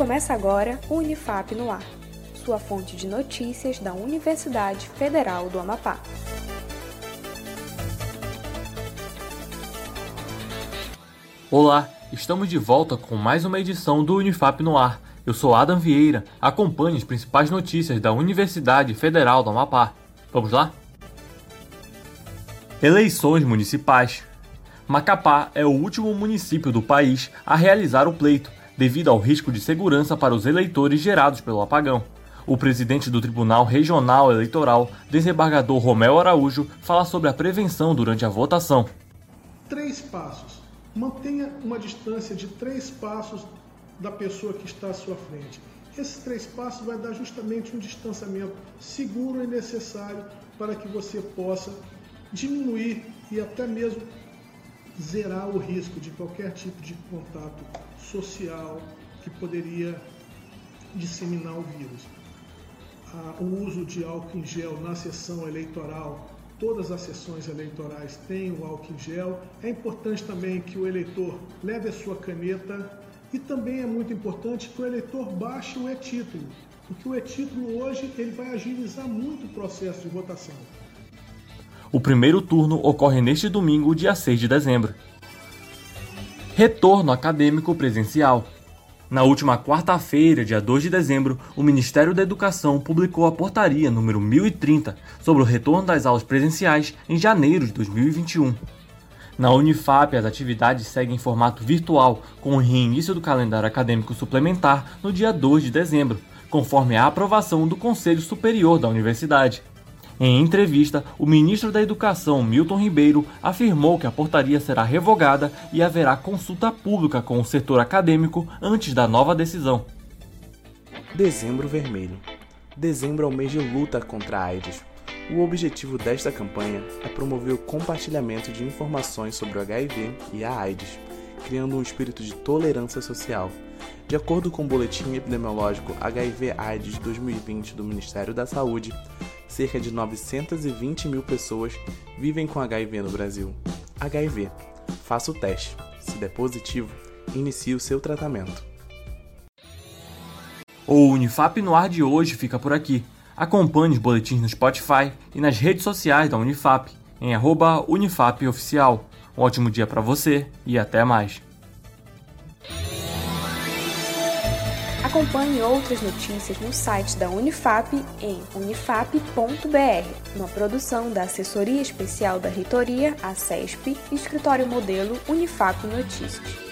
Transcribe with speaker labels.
Speaker 1: Começa agora o Unifap no Ar, sua fonte de notícias da Universidade Federal do Amapá.
Speaker 2: Olá, estamos de volta com mais uma edição do Unifap no Ar. Eu sou Adam Vieira, acompanhe as principais notícias da Universidade Federal do Amapá. Vamos lá? Eleições municipais. Macapá é o último município do país a realizar o pleito, devido ao risco de segurança para os eleitores gerados pelo apagão. O presidente do Tribunal Regional Eleitoral, desembargador Romel Araújo, fala sobre a prevenção durante a votação.
Speaker 3: Três passos. Mantenha uma distância de três passos da pessoa que está à sua frente. Esses três passos vai dar justamente um distanciamento seguro e necessário para que você possa diminuir e até mesmo zerar o risco de qualquer tipo de contato social que poderia disseminar o vírus. o uso de álcool em gel na sessão eleitoral, todas as sessões eleitorais têm o álcool em gel. É importante também que o eleitor leve a sua caneta e também é muito importante que o eleitor baixe o e-título, porque o e-título hoje ele vai agilizar muito o processo de votação.
Speaker 2: O primeiro turno ocorre neste domingo, dia 6 de dezembro. Retorno acadêmico presencial. Na última quarta-feira, dia 2 de dezembro, o Ministério da Educação publicou a portaria número 1030 sobre o retorno das aulas presenciais em janeiro de 2021. Na Unifap, as atividades seguem em formato virtual, com o reinício do calendário acadêmico suplementar no dia 2 de dezembro, conforme a aprovação do Conselho Superior da Universidade. Em entrevista, o ministro da Educação, Milton Ribeiro, afirmou que a portaria será revogada e haverá consulta pública com o setor acadêmico antes da nova decisão.
Speaker 4: Dezembro Vermelho. Dezembro é o mês de luta contra a AIDS. O objetivo desta campanha é promover o compartilhamento de informações sobre o HIV e a AIDS, criando um espírito de tolerância social. De acordo com o boletim epidemiológico HIV/AIDS 2020 do Ministério da Saúde, cerca de 920 mil pessoas vivem com HIV no Brasil. HIV. Faça o teste. Se der positivo, inicie o seu tratamento.
Speaker 2: O Unifap no ar de hoje fica por aqui. Acompanhe os boletins no Spotify e nas redes sociais da Unifap, em @unifapoficial. Um ótimo dia para você e até mais.
Speaker 1: Acompanhe outras notícias no site da Unifap em unifap.br, uma produção da Assessoria Especial da Reitoria, a CESP, Escritório Modelo Unifap Notícias.